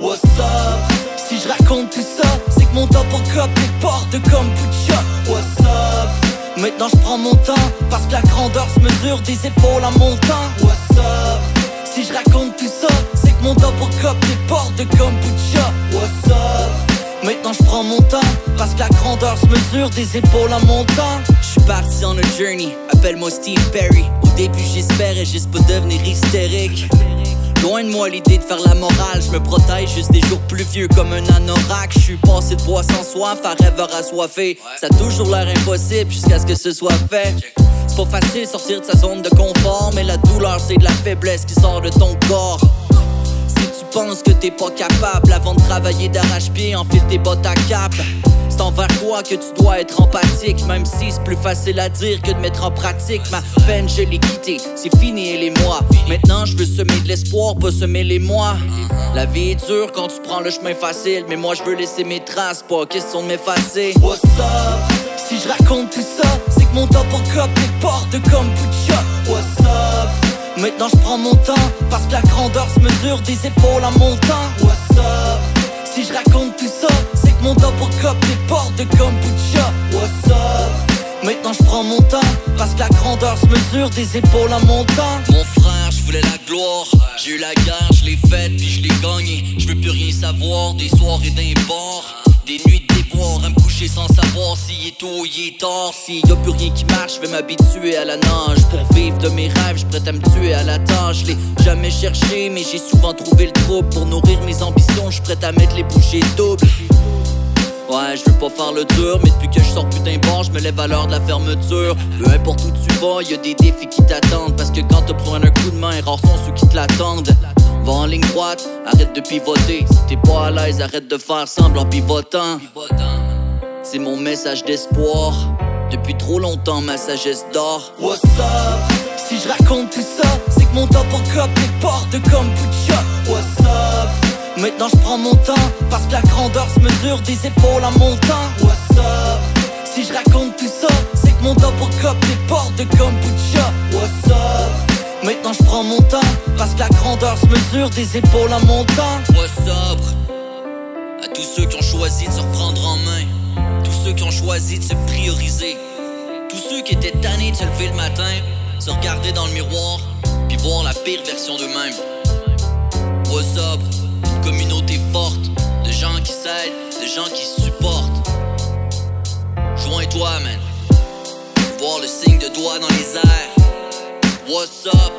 What's up? Si je raconte tout ça, c'est que mon top en cop est porte de kombucha. What's up? Maintenant je prends mon temps, parce que la grandeur se mesure des épaules en montant. What's up? Si je raconte tout ça, c'est que mon top en cop est porte de kombucha. What's up? Maintenant je prends mon temps Parce que la grandeur se mesure des épaules en montant Je suis parti en a journey, appelle-moi Steve Perry Au début j'espérais juste pas devenir hystérique Loin de moi l'idée de faire la morale, je me protège juste des jours plus vieux comme un anorak. Je suis passé de bois sans soif à rêveur assoiffé. Ça a toujours l'air impossible jusqu'à ce que ce soit fait. C'est pas facile sortir de sa zone de confort, mais la douleur c'est de la faiblesse qui sort de ton corps. Tu penses que t'es pas capable avant de travailler d'arrache-pied, enfile tes bottes à cap. C'est envers toi que tu dois être empathique, même si c'est plus facile à dire que de mettre en pratique. Ma peine, je l'ai quittée, c'est fini et les mois. Maintenant, je veux semer de l'espoir, pas semer les mois. La vie est dure quand tu prends le chemin facile, mais moi je veux laisser mes traces, pas question de m'effacer. What's up? Si je raconte tout ça, c'est que mon top en cop est porte de kombucha. What's up? Maintenant je prends mon temps Parce que la grandeur se mesure des épaules en montant. What's up? Si je raconte tout ça C'est que mon double cup est porte de kombucha. What's up? Maintenant je prends mon temps Parce que la grandeur se mesure des épaules en montant. Mon frère, je voulais la gloire. J'ai eu la guerre, je l'ai faite puis je l'ai gagnée. Je veux plus rien savoir des soirées d'un bord Des nuits coucher sans savoir s'il est tôt ou il est tard S'il y a plus rien qui marche, je vais m'habituer à la nage Pour vivre de mes rêves, je prête à me tuer à la tâche Je l'ai jamais cherché mais j'ai souvent trouvé le trouble Pour nourrir mes ambitions, je prête à mettre les bouchées doubles Ouais, je veux pas faire le dur, mais depuis que je sors d'un bar, je me lève à l'heure de la fermeture. Peu importe où tu vas, y a des défis qui t'attendent. Parce que quand t'as besoin d'un coup de main, rares sont ceux qui te l'attendent. Va en ligne droite, arrête de pivoter. Si t'es pas à l'aise, arrête de faire semblant pivotant. C'est mon message d'espoir. Depuis trop longtemps, ma sagesse dort. What's up? Si je raconte tout ça, c'est que mon top en cop est porte de kombucha. What's up? Maintenant je prends mon temps Parce que la grandeur se mesure des épaules en montant What's up? Si je raconte tout ça C'est que mon top en cop est porte de kombucha What's up? Maintenant je prends mon temps Parce que la grandeur se mesure des épaules en montant What's up? À tous ceux qui ont choisi de se reprendre en main qui ont choisi de se prioriser. Tous ceux qui étaient tannés de se lever le matin Se regarder dans le miroir Puis voir la pire version d'eux-mêmes. What's up? Une communauté forte De gens qui s'aident, de gens qui supportent. Joins-toi man. Voir le signe de doigt dans les airs. What's up?